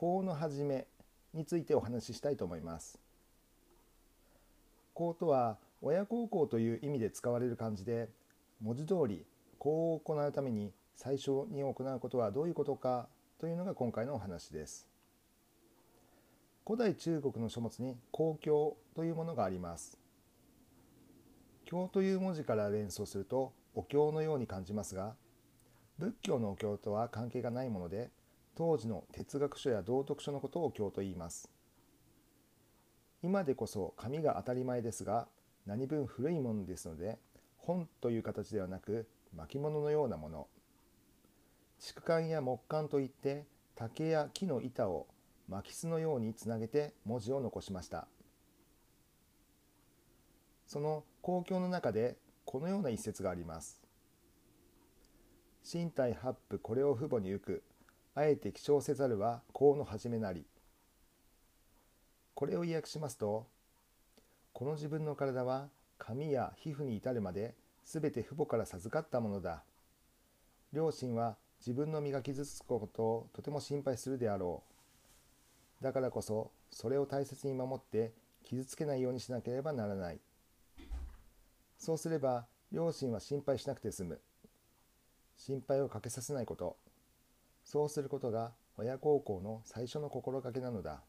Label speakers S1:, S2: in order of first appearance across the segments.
S1: 講の始めについてお話ししたいと思います。講とは親孝行という意味で使われる漢字で文字通り講を行うために最初に行うことはどういうことかというのが今回のお話です。古代中国の書物に公経というものがあります。経という文字から連想するとお経のように感じますが仏教のお経とは関係がないもので当時の哲学書や道徳書のことを経と言います。今でこそ紙が当たり前ですが何分古いものですので本という形ではなく巻物のようなもの。竹管や木管といって竹や木の板を巻き巣のようにつなげて文字を残しました。その公共の中でこのような一節があります身体八夫これを父母に行く。あえて起床せざるは幸の始めなり。これを意訳しますとこの自分の体は髪や皮膚に至るまで全て父母から授かったものだ。両親は自分の身が傷つくことをとても心配するであろう。だからこそそれを大切に守って傷つけないようにしなければならない。そうすれば両親は心配しなくて済む。心配をかけさせないこと。そうすることが親孝行の最初の心がけなのだ。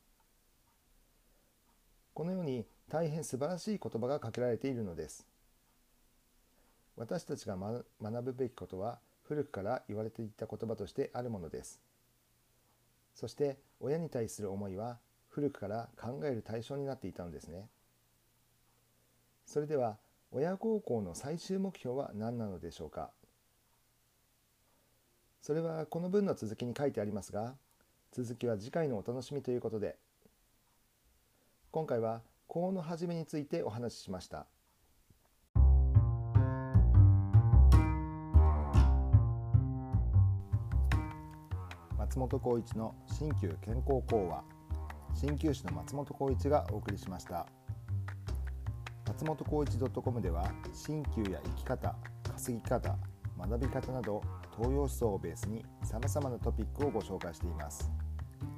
S1: このように大変素晴らしい言葉がかけられているのです。私たちが学ぶべきことは古くから言われていた言葉としてあるものです。そして親に対する思いは古くから考える対象になっていたのですね。それでは親孝行の最終目標は何なのでしょうか？それはこの文の続きに書いてありますが続きは次回のお楽しみということで。今回は法の始めについてお話ししました。松本浩一の新旧健康講話。鍼灸師の松本浩一がお送りしました。松本浩一 .com では鍼灸や生き方稼ぎ方学び方など東洋思想をベースに様々なトピックをご紹介しています。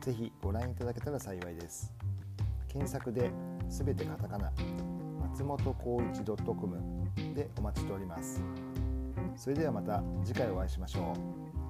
S1: ぜひご覧いただけたら幸いです。検索で全てカタカナ松本浩一 .com でお待ちしております。それではまた次回お会いしましょう。